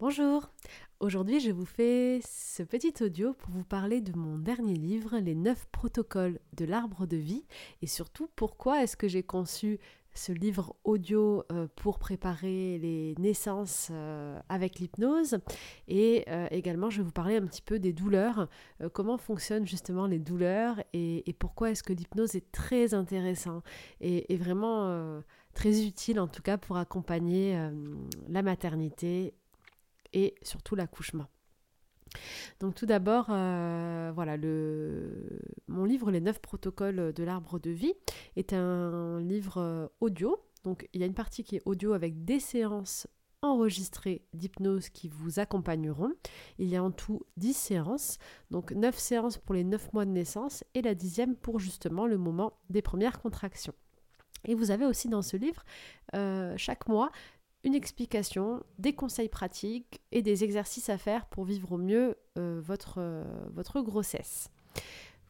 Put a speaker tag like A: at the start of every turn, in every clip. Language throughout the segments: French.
A: Bonjour, aujourd'hui je vous fais ce petit audio pour vous parler de mon dernier livre, Les 9 protocoles de l'arbre de vie, et surtout pourquoi est-ce que j'ai conçu ce livre audio euh, pour préparer les naissances euh, avec l'hypnose? Et euh, également je vais vous parler un petit peu des douleurs, comment fonctionnent justement les douleurs et, pourquoi est-ce que l'hypnose est très intéressant et, et vraiment très utile en tout cas pour accompagner la maternité et surtout l'accouchement. Donc tout d'abord, euh, voilà, mon livre Les 9 protocoles de l'arbre de vie est un livre euh, audio. Donc il y a une partie qui est audio avec des séances enregistrées d'hypnose qui vous accompagneront. Il y a en tout 10 séances, donc 9 séances pour les 9 mois de naissance et la dixième pour justement le moment des premières contractions. Et vous avez aussi dans ce livre, euh, chaque mois, une explication, des conseils pratiques et des exercices à faire pour vivre au mieux euh, votre, euh, votre grossesse.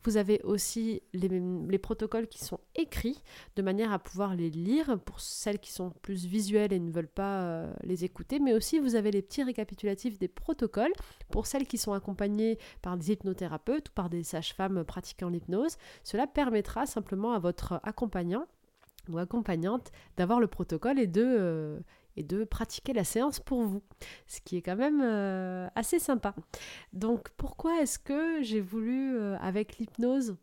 A: Vous avez aussi les, protocoles qui sont écrits de manière à pouvoir les lire pour celles qui sont plus visuelles et ne veulent pas euh, les écouter, mais aussi vous avez les petits récapitulatifs des protocoles pour celles qui sont accompagnées par des hypnothérapeutes ou par des sages-femmes pratiquant l'hypnose. Cela permettra simplement à votre accompagnant ou accompagnante d'avoir le protocole et de de pratiquer la séance pour vous, ce qui est quand même euh, assez sympa. Donc pourquoi est-ce que j'ai voulu, euh, avec l'hypnose,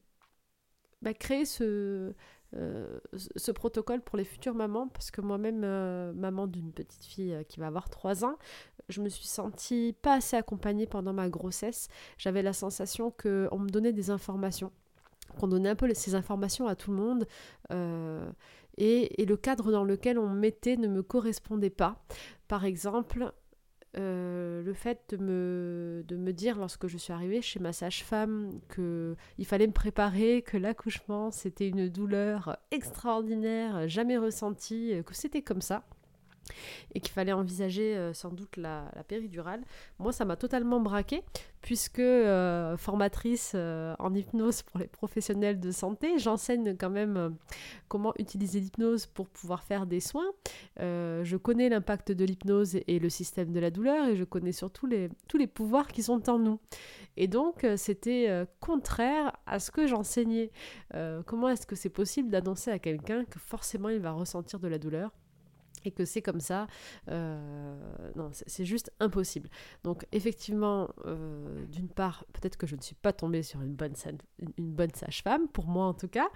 A: bah, créer ce, euh, ce protocole pour les futures mamans? Parce que moi-même, maman d'une petite fille qui va avoir 3 ans, je me suis sentie pas assez accompagnée pendant ma grossesse. J'avais la sensation qu'on me donnait des informations qu'on donnait un peu ces informations à tout le monde et, le cadre dans lequel on mettait ne me correspondait pas. Par exemple, euh, le fait de me, de me dire lorsque je suis arrivée chez ma sage-femme qu'il fallait me préparer, que l'accouchement c'était une douleur extraordinaire, jamais ressentie, que c'était comme ça et qu'il fallait envisager euh, sans doute la, péridurale. Moi, ça m'a totalement braqué, puisque euh, formatrice euh, en hypnose pour les professionnels de santé, j'enseigne quand même comment utiliser l'hypnose pour pouvoir faire des soins. je connais l'impact de l'hypnose et le système de la douleur, et je connais surtout les, tous les pouvoirs qui sont en nous. Et donc, c'était contraire à ce que j'enseignais. comment est-ce que c'est possible d'annoncer à quelqu'un que forcément il va ressentir de la douleur? Et que c'est comme ça. Euh, non, c'est juste impossible. Donc effectivement, euh, d'une part, peut-être que je ne suis pas tombée sur une bonne, sage-femme, pour moi en tout cas,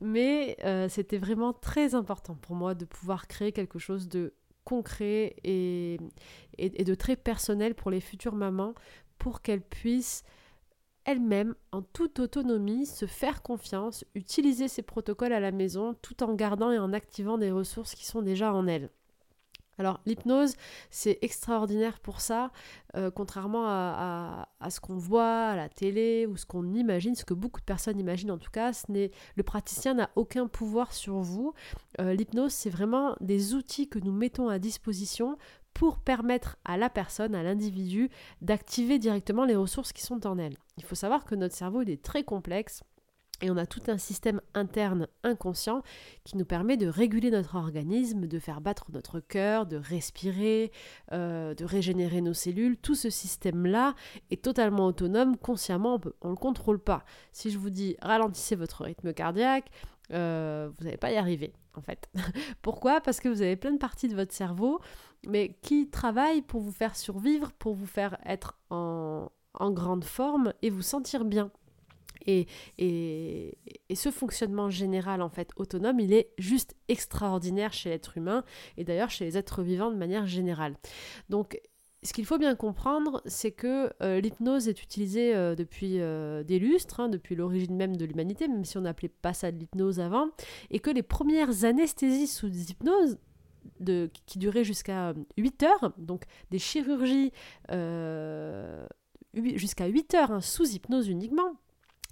A: mais euh, c'était vraiment très important pour moi de pouvoir créer quelque chose de concret et, et de très personnel pour les futures mamans, pour qu'elles puissent elle-même, en toute autonomie, se faire confiance, utiliser ses protocoles à la maison tout en gardant et en activant des ressources qui sont déjà en elle. Alors l'hypnose, c'est extraordinaire pour ça, euh, contrairement à, ce qu'on voit à la télé ou ce qu'on imagine, ce que beaucoup de personnes imaginent en tout cas, le praticien n'a aucun pouvoir sur vous. Euh, l'hypnose, c'est vraiment des outils que nous mettons à disposition pour permettre à la personne, à l'individu, d'activer directement les ressources qui sont en elle. Il faut savoir que notre cerveau est très complexe. Et on a tout un système interne inconscient qui nous permet de réguler notre organisme, de faire battre notre cœur, de respirer, euh, de régénérer nos cellules. Tout ce système-là est totalement autonome, consciemment, on ne le contrôle pas. Si je vous dis ralentissez votre rythme cardiaque, euh, vous n'allez pas y arriver, en fait. Pourquoi? Parce que vous avez plein de parties de votre cerveau, mais qui travaillent pour vous faire survivre, pour vous faire être en, grande forme et vous sentir bien. Et, et, ce fonctionnement général, en fait, autonome, il est juste extraordinaire chez l'être humain et d'ailleurs chez les êtres vivants de manière générale. Donc, ce qu'il faut bien comprendre, c'est que euh, l'hypnose est utilisée euh, depuis euh, des lustres, hein, depuis l'origine même de l'humanité, même si on n'appelait pas ça de l'hypnose avant, et que les premières anesthésies sous hypnose, qui duraient jusqu'à 8 heures, donc des chirurgies jusqu'à 8 heures hein, sous hypnose uniquement,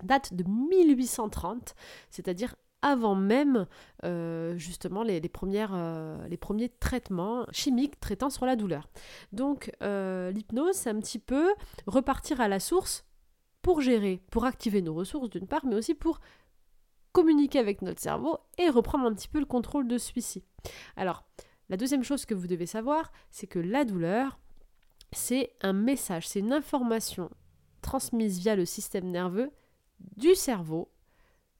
A: datent de 1830, c'est-à-dire avant même euh, justement euh, les premiers traitements chimiques traitant sur la douleur. Donc euh, l'hypnose, c'est un petit peu repartir à la source pour gérer, pour activer nos ressources d'une part, mais aussi pour communiquer avec notre cerveau et reprendre un petit peu le contrôle de celui-ci. Alors, la deuxième chose que vous devez savoir, c'est que la douleur, c'est un message, c'est une information transmise via le système nerveux du cerveau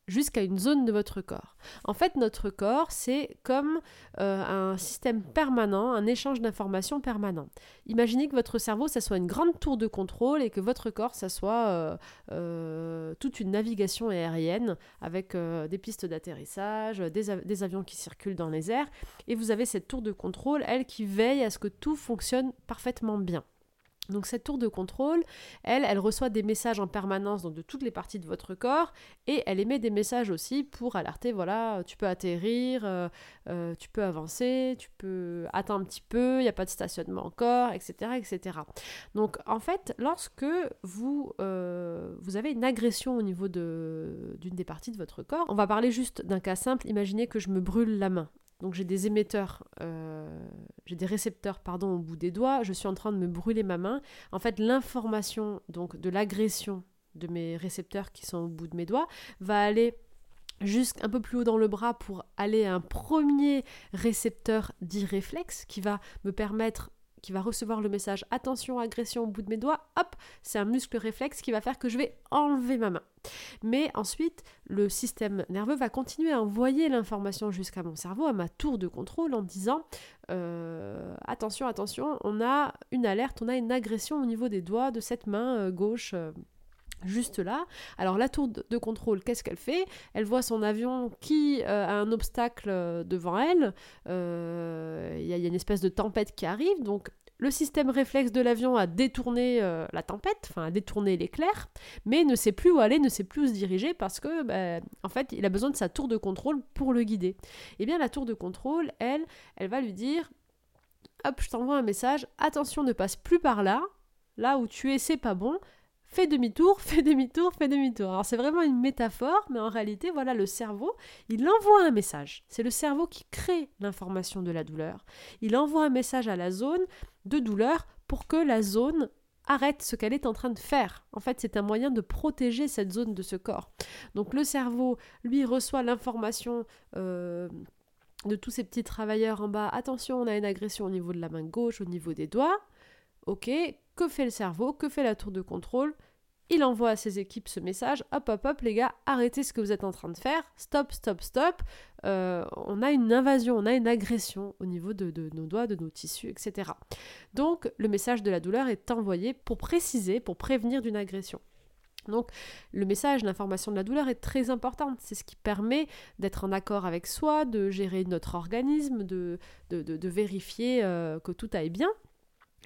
A: jusqu'à une zone de votre corps. En fait, notre corps, c'est comme euh, un système permanent, un échange d'informations permanent. Imaginez que votre cerveau, ça soit une grande tour de contrôle et que votre corps, ça soit euh, euh, toute une navigation aérienne avec des pistes d'atterrissage, des, des avions qui circulent dans les airs. Et vous avez cette tour de contrôle, elle, qui veille à ce que tout fonctionne parfaitement bien. Donc cette tour de contrôle, elle, elle reçoit des messages en permanence donc de toutes les parties de votre corps et elle émet des messages aussi pour alerter, voilà, tu peux atterrir, euh, euh, tu peux avancer, tu peux attendre un petit peu, il n'y a pas de stationnement encore, etc., etc. Donc en fait, lorsque euh, vous avez une agression au niveau d'une des parties de votre corps, on va parler juste d'un cas simple, imaginez que je me brûle la main. Donc j'ai des émetteurs, euh, j'ai des récepteurs pardon au bout des doigts. Je suis en train de me brûler ma main. En fait, l'information donc de l'agression de mes récepteurs qui sont au bout de mes doigts va aller jusqu'un peu plus haut dans le bras pour aller à un premier récepteur dit réflexe qui va me permettre qui va recevoir le message attention, agression au bout de mes doigts, hop, c'est un muscle réflexe qui va faire que je vais enlever ma main. Mais ensuite, le système nerveux va continuer à envoyer l'information jusqu'à mon cerveau, à ma tour de contrôle, en disant euh, attention, attention, on a une alerte, on a une agression au niveau des doigts de cette main euh, gauche. Euh, juste là. Alors la tour de contrôle, qu'est-ce qu'elle fait? Elle voit son avion qui a un obstacle devant elle. Il y, a une espèce de tempête qui arrive, donc le système réflexe de l'avion a détourné euh, la tempête, enfin a détourné l'éclair, mais ne sait plus où aller, ne sait plus où se diriger parce que, ben, en fait, il a besoin de sa tour de contrôle pour le guider. Eh bien, la tour de contrôle, elle, elle va lui dire, hop, je t'envoie un message, attention, ne passe plus par là, là où tu es, c'est pas bon, fais demi-tour, fais demi-tour, fais demi-tour. Alors c'est vraiment une métaphore, mais en réalité, voilà, le cerveau, il envoie un message. C'est le cerveau qui crée l'information de la douleur. Il envoie un message à la zone de douleur pour que la zone arrête ce qu'elle est en train de faire. En fait, c'est un moyen de protéger cette zone de ce corps. Donc le cerveau, lui, reçoit l'information euh, de tous ces petits travailleurs en bas. Attention, on a une agression au niveau de la main gauche, au niveau des doigts. Ok, que fait le cerveau? Que fait la tour de contrôle? Il envoie à ses équipes ce message, hop hop hop les gars, arrêtez ce que vous êtes en train de faire, stop stop stop, euh, on a une invasion, on a une agression au niveau de, de, nos doigts, de nos tissus, etc. Donc le message de la douleur est envoyé pour préciser, pour prévenir d'une agression. Donc le message, l'information de la douleur est très importante. C'est ce qui permet d'être en accord avec soi, de gérer notre organisme, de, de, de vérifier euh, que tout aille bien.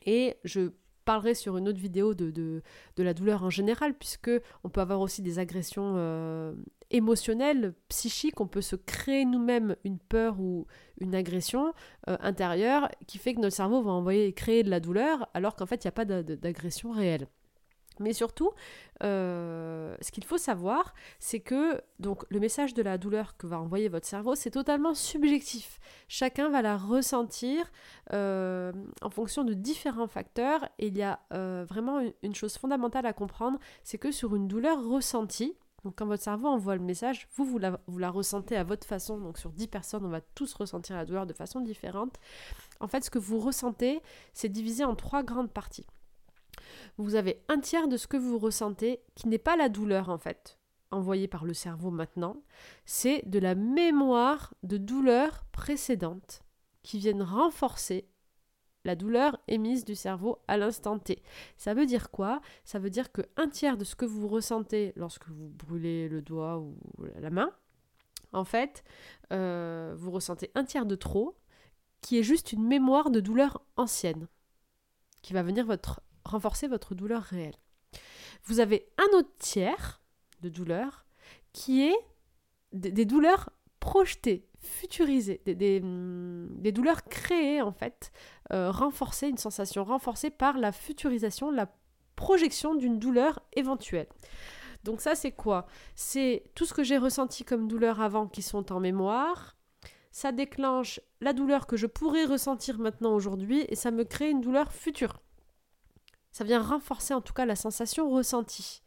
A: Et je parlerai sur une autre vidéo de, de, la douleur en général, puisque on peut avoir aussi des agressions euh, émotionnelles, psychiques, on peut se créer nous-mêmes une peur ou une agression euh, intérieure qui fait que notre cerveau va envoyer créer de la douleur alors qu'en fait il n'y a pas d'agression réelle. Mais surtout, euh, ce qu'il faut savoir, c'est que le message de la douleur que va envoyer votre cerveau, c'est totalement subjectif. Chacun va la ressentir euh, en fonction de différents facteurs. Et il y a euh, vraiment une, chose fondamentale à comprendre, c'est que sur une douleur ressentie, donc quand votre cerveau envoie le message, vous, vous la, vous la ressentez à votre façon. Donc sur 10 personnes, on va tous ressentir la douleur de façon différente. En fait, ce que vous ressentez, c'est divisé en trois grandes parties vous avez un tiers de ce que vous ressentez qui n'est pas la douleur en fait, envoyée par le cerveau maintenant, c'est de la mémoire de douleurs précédentes qui viennent renforcer la douleur émise du cerveau à l'instant T. Ça veut dire quoi? Ça veut dire que un tiers de ce que vous ressentez lorsque vous brûlez le doigt ou la main, en fait, euh, vous ressentez un tiers de trop, qui est juste une mémoire de douleur ancienne, qui va venir votre renforcer votre douleur réelle. Vous avez un autre tiers de douleur qui est des, douleurs projetées, futurisées, des, mm, douleurs créées en fait, euh, renforcées, une sensation renforcée par la futurisation, la projection d'une douleur éventuelle. Donc ça c'est quoi? C'est tout ce que j'ai ressenti comme douleur avant qui sont en mémoire. Ça déclenche la douleur que je pourrais ressentir maintenant aujourd'hui et ça me crée une douleur future. Ça vient renforcer en tout cas la sensation ressentie.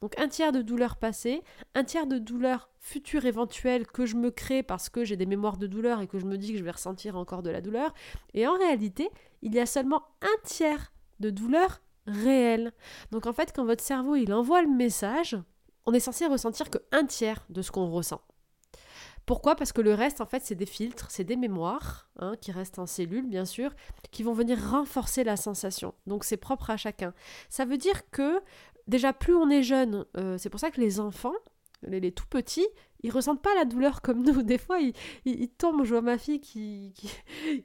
A: Donc un tiers de douleur passée, un tiers de douleur future éventuelle que je me crée parce que j'ai des mémoires de douleur et que je me dis que je vais ressentir encore de la douleur. Et en réalité, il y a seulement un tiers de douleur réelle. Donc en fait, quand votre cerveau il envoie le message, on est censé ressentir que un tiers de ce qu'on ressent. Pourquoi? Parce que le reste, en fait, c'est des filtres, c'est des mémoires, hein, qui restent en cellules, bien sûr, qui vont venir renforcer la sensation. Donc c'est propre à chacun. Ça veut dire que, déjà, plus on est jeune, euh, c'est pour ça que les enfants, les, tout petits, ils ressentent pas la douleur comme nous. Des fois, ils, tombent, je vois ma fille qui,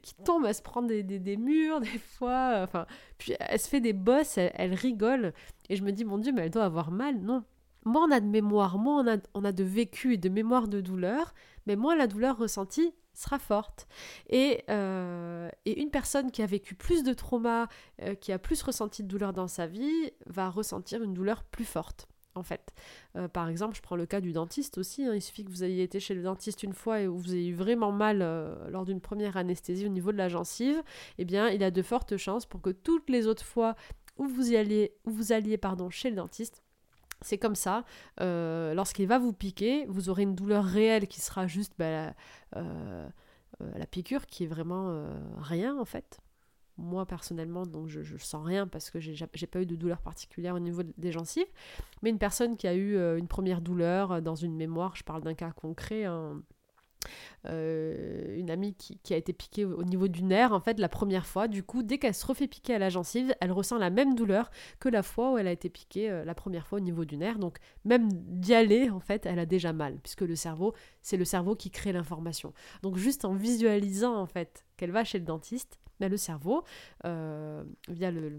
A: qui, tombe à se prendre des, murs, des fois, enfin, puis elle se fait des bosses, elle, elle rigole, et je me dis, mon Dieu, mais elle doit avoir mal. Non, moins on a de mémoire, moins on a, on a de vécu et de mémoire de douleur, mais moins la douleur ressentie sera forte. Et, euh, et une personne qui a vécu plus de trauma, euh, qui a plus ressenti de douleur dans sa vie, va ressentir une douleur plus forte. En fait, euh, par exemple, je prends le cas du dentiste aussi. Hein. il suffit que vous ayez été chez le dentiste une fois et où vous ayez eu vraiment mal lors d'une première anesthésie au niveau de la gencive. Eh bien, il a de fortes chances pour que toutes les autres fois où vous y alliez, où vous alliez pardon, chez le dentiste, c'est comme ça. Euh, lorsqu'il va vous piquer, vous aurez une douleur réelle qui sera juste bah, la, euh, euh, la, piqûre, qui est vraiment rien en fait. Moi personnellement, donc je, je sens rien parce que j'ai pas eu de douleur particulière au niveau des gencives. Mais une personne qui a eu une première douleur dans une mémoire, je parle d'un cas concret, hein, euh, une amie qui, a été piquée au niveau du nerf, en fait, la première fois. Du coup, dès qu'elle se refait piquer à la gencive, elle ressent la même douleur que la fois où elle a été piquée euh, la première fois au niveau du nerf. Donc, même d'y aller, en fait, elle a déjà mal, puisque le cerveau, c'est le cerveau qui crée l'information. Donc, juste en visualisant, en fait, qu'elle va chez le dentiste, mais le cerveau, euh, via le,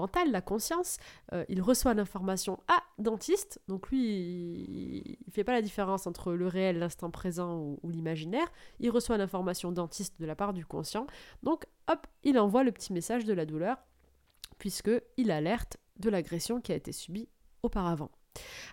A: mental, la conscience, euh, il reçoit l'information à dentiste, donc lui, il, ne fait pas la différence entre le réel, l'instant présent ou, l'imaginaire, il reçoit l'information dentiste de la part du conscient, donc hop, il envoie le petit message de la douleur, puisque il alerte de l'agression qui a été subie auparavant.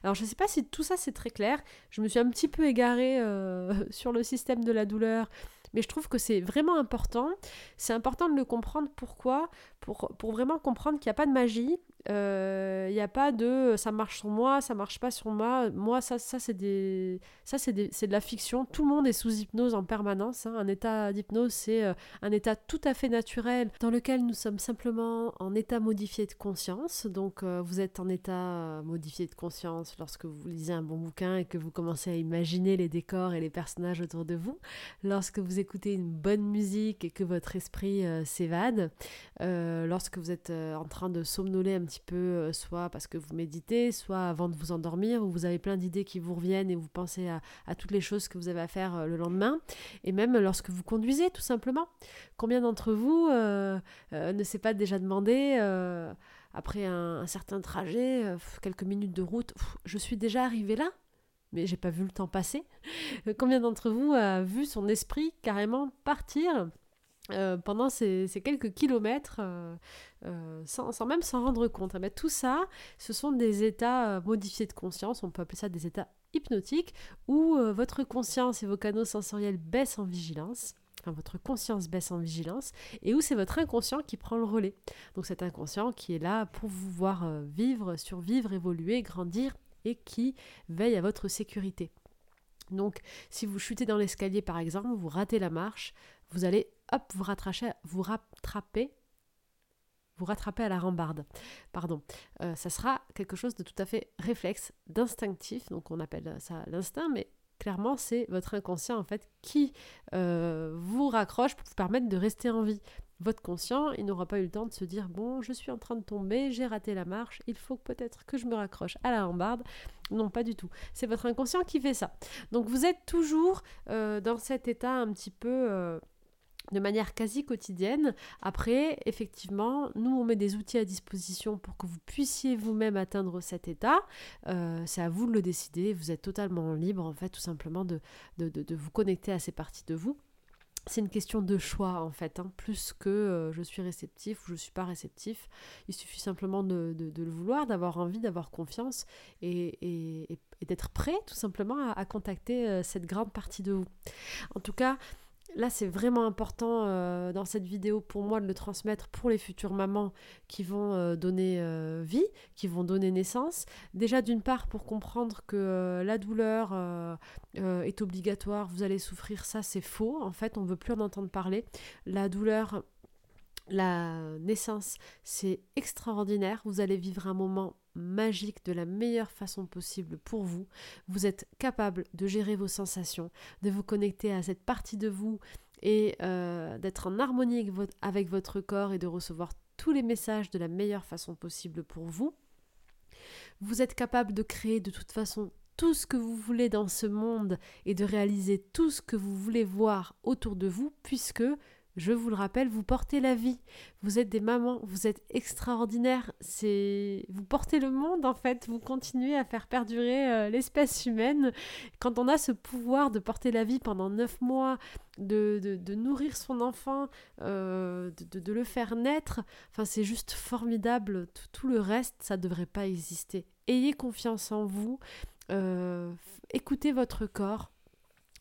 A: Alors je ne sais pas si tout ça c'est très clair, je me suis un petit peu égarée euh, sur le système de la douleur, mais je trouve que c'est vraiment important. C'est important de le comprendre. Pourquoi? Pour, vraiment comprendre qu'il n'y a pas de magie, il euh, n'y a pas de ça marche sur moi, ça marche pas sur moi. Moi, ça, ça c'est des, ça c'est de la fiction. Tout le monde est sous hypnose en permanence. Hein. Un état d'hypnose, c'est euh, un état tout à fait naturel dans lequel nous sommes simplement en état modifié de conscience. Donc, euh, vous êtes en état modifié de conscience lorsque vous lisez un bon bouquin et que vous commencez à imaginer les décors et les personnages autour de vous. Lorsque vous écoutez une bonne musique et que votre esprit s'évade. lorsque vous êtes en train de somnoler un petit peu, euh, soit parce que vous méditez, soit avant de vous endormir, où vous avez plein d'idées qui vous reviennent et vous pensez à, toutes les choses que vous avez à faire euh, le lendemain, et même lorsque vous conduisez, tout simplement. Combien d'entre vous euh, ne s'est pas déjà demandé, après un, certain trajet, quelques minutes de route, je suis déjà arrivé là mais j'ai pas vu le temps passer. Combien d'entre vous a vu son esprit carrément partir? Euh, pendant ces, quelques kilomètres euh, euh, sans, même s'en rendre compte. Eh ben, tout ça, ce sont des états modifiés de conscience, on peut appeler ça des états hypnotiques, où votre conscience et vos canaux sensoriels baissent en vigilance. Enfin, votre conscience baisse en vigilance et où c'est votre inconscient qui prend le relais. Donc cet inconscient qui est là pour vous voir vivre, survivre, évoluer, grandir et qui veille à votre sécurité. Donc si vous chutez dans l'escalier par exemple, vous ratez la marche, vous allez hop, vous rattrapez, vous rattrapez à la rambarde. Pardon. Euh, ça sera quelque chose de tout à fait réflexe, d'instinctif, donc on appelle ça l'instinct, mais clairement c'est votre inconscient en fait qui euh, vous raccroche pour vous permettre de rester en vie. Votre conscient, il n'aura pas eu le temps de se dire bon, je suis en train de tomber, j'ai raté la marche, il faut peut-être que je me raccroche à la rambarde. Non, pas du tout. C'est votre inconscient qui fait ça. Donc vous êtes toujours euh, dans cet état un petit peu de manière quasi quotidienne. Après, effectivement, nous, on met des outils à disposition pour que vous puissiez vous-même atteindre cet état. Euh, c'est à vous de le décider. Vous êtes totalement libre, en fait, tout simplement de, de, vous connecter à ces parties de vous. C'est une question de choix en fait, hein. plus que euh, je suis réceptif ou je ne suis pas réceptif. Il suffit simplement de, le vouloir, d'avoir envie, d'avoir confiance et, d'être prêt tout simplement à, contacter euh, cette grande partie de vous. En tout cas, là, c'est vraiment important euh, dans cette vidéo pour moi de le transmettre pour les futures mamans qui vont euh, donner euh, vie, qui vont donner naissance. Déjà, d'une part, pour comprendre que la douleur est obligatoire, vous allez souffrir, ça c'est faux. En fait, on ne veut plus en entendre parler. La douleur La naissance, c'est extraordinaire. Vous allez vivre un moment magique de la meilleure façon possible pour vous. Vous êtes capable de gérer vos sensations, de vous connecter à cette partie de vous et euh, d'être en harmonie avec votre corps et de recevoir tous les messages de la meilleure façon possible pour vous. Vous êtes capable de créer de toute façon tout ce que vous voulez dans ce monde et de réaliser tout ce que vous voulez voir autour de vous puisque je vous le rappelle, vous portez la vie. Vous êtes des mamans, vous êtes extraordinaires. C'est vous portez le monde en fait. Vous continuez à faire perdurer euh, l'espèce humaine. Quand on a ce pouvoir de porter la vie pendant neuf mois, de, de, nourrir son enfant, euh, de, de, le faire naître, enfin c'est juste formidable. Tout, le reste, ça ne devrait pas exister. Ayez confiance en vous. Euh, écoutez votre corps.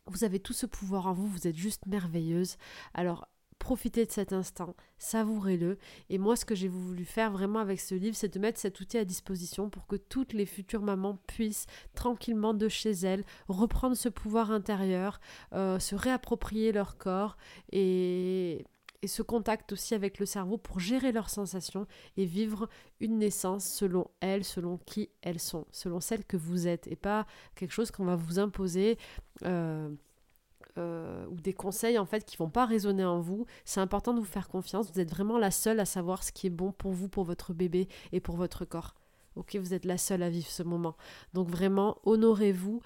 A: Vous avez tout ce pouvoir en vous, vous êtes juste merveilleuse. Alors profitez de cet instant, savourez-le. Et moi, ce que j'ai voulu faire vraiment avec ce livre, c'est de mettre cet outil à disposition pour que toutes les futures mamans puissent tranquillement de chez elles reprendre ce pouvoir intérieur, euh, se réapproprier leur corps et et ce contact aussi avec le cerveau pour gérer leurs sensations et vivre une naissance selon elles, selon qui elles sont, selon celles que vous êtes et pas quelque chose qu'on va vous imposer. Euh, euh, ou des conseils en fait qui vont pas résonner en vous, c'est important de vous faire confiance. Vous êtes vraiment la seule à savoir ce qui est bon pour vous, pour votre bébé et pour votre corps. Ok, vous êtes la seule à vivre ce moment. Donc vraiment, honorez-vous,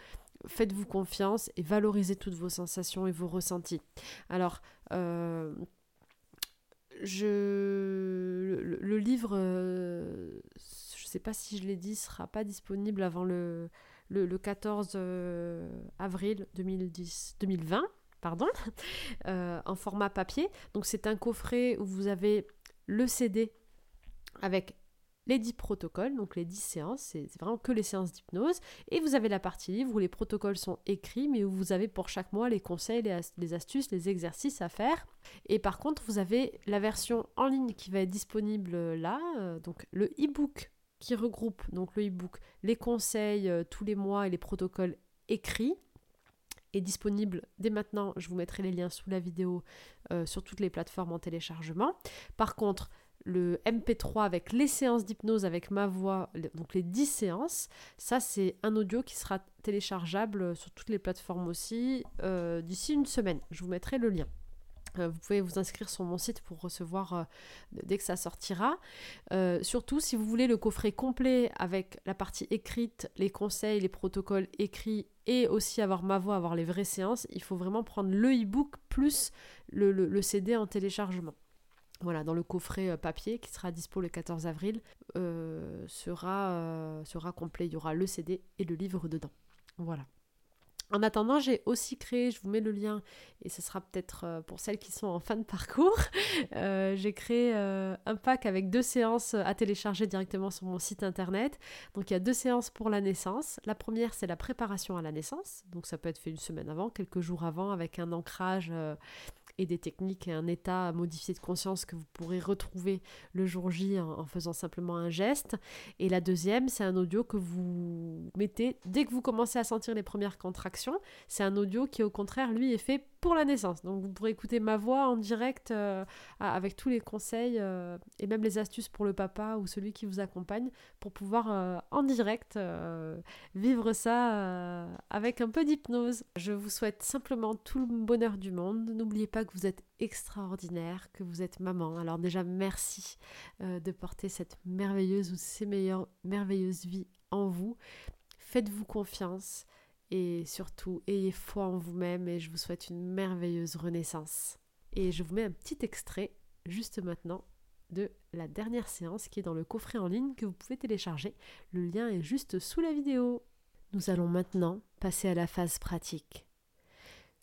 A: faites-vous confiance et valorisez toutes vos sensations et vos ressentis. Alors, euh, je le, livre, euh, je sais pas si je l'ai dit, sera pas disponible avant le le, 14 euh, avril 2010, 2020 pardon, euh, en format papier. Donc c'est un coffret où vous avez le CD avec les 10 protocoles, donc les 10 séances, c'est vraiment que les séances d'hypnose. Et vous avez la partie livre où les protocoles sont écrits, mais où vous avez pour chaque mois les conseils, les, astuces, les exercices à faire. Et par contre, vous avez la version en ligne qui va être disponible là, euh, donc le e-book qui regroupe donc le e-book, les conseils euh, tous les mois et les protocoles écrits est disponible dès maintenant. Je vous mettrai les liens sous la vidéo euh, sur toutes les plateformes en téléchargement. Par contre, le MP3 avec les séances d'hypnose avec ma voix, donc les 10 séances, ça c'est un audio qui sera téléchargeable sur toutes les plateformes aussi euh, d'ici une semaine. Je vous mettrai le lien. Euh, vous pouvez vous inscrire sur mon site pour recevoir euh, dès que ça sortira. Euh, surtout, si vous voulez le coffret complet avec la partie écrite, les conseils, les protocoles écrits et aussi avoir ma voix, avoir les vraies séances, il faut vraiment prendre le e-book plus le, CD en téléchargement. Voilà, dans le coffret papier qui sera dispo le 14 avril, sera, sera complet. Il y aura le CD et le livre dedans. Voilà. En attendant, j'ai aussi créé, je vous mets le lien, et ce sera peut-être euh, pour celles qui sont en fin de parcours, euh, j'ai créé euh, un pack avec deux séances à télécharger directement sur mon site internet. Donc il y a deux séances pour la naissance. La première, c'est la préparation à la naissance, donc ça peut être fait une semaine avant, quelques jours avant, avec un ancrage et des techniques et un état modifié de conscience que vous pourrez retrouver le jour J en, faisant simplement un geste. Et la deuxième, c'est un audio que vous mettez dès que vous commencez à sentir les premières contractions. C'est un audio qui, au contraire, lui, est fait pour la naissance. Donc vous pourrez écouter ma voix en direct euh, avec tous les conseils euh, et même les astuces pour le papa ou celui qui vous accompagne pour pouvoir euh, en direct vivre ça avec un peu d'hypnose. Je vous souhaite simplement tout le bonheur du monde. N'oubliez pas que vous êtes extraordinaire, que vous êtes maman. Alors déjà merci de porter cette merveilleuse ou ces meilleures merveilleuses vies en vous. Faites-vous confiance. Et surtout, ayez foi en vous-même et je vous souhaite une merveilleuse renaissance. Et je vous mets un petit extrait juste maintenant de la dernière séance qui est dans le coffret en ligne que vous pouvez télécharger. Le lien est juste sous la vidéo. Nous allons maintenant passer à la phase pratique.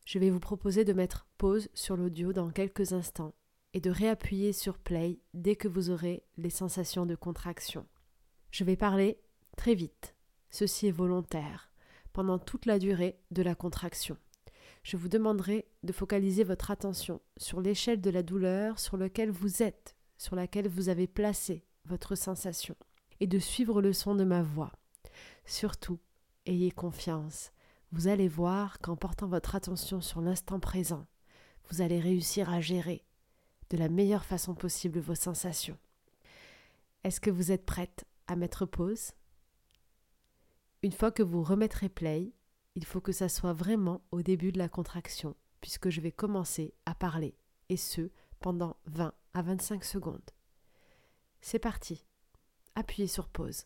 A: Je vais vous proposer de mettre pause sur l'audio dans quelques instants et de réappuyer sur play dès que vous aurez les sensations de contraction. Je vais parler très vite. Ceci est volontaire pendant toute la durée de la contraction. Je vous demanderai de focaliser votre attention sur l'échelle de la douleur sur laquelle vous êtes, sur laquelle vous avez placé votre sensation, et de suivre le son de ma voix. Surtout, ayez confiance. Vous allez voir qu'en portant votre attention sur l'instant présent, vous allez réussir à gérer. de la meilleure façon possible vos sensations. Est-ce que vous êtes prête à mettre pause? Une fois que vous remettrez play, il faut que ça soit vraiment au début de la contraction, puisque je vais commencer à parler, et ce, pendant 20 à 25 secondes. C'est parti. Appuyez sur pause.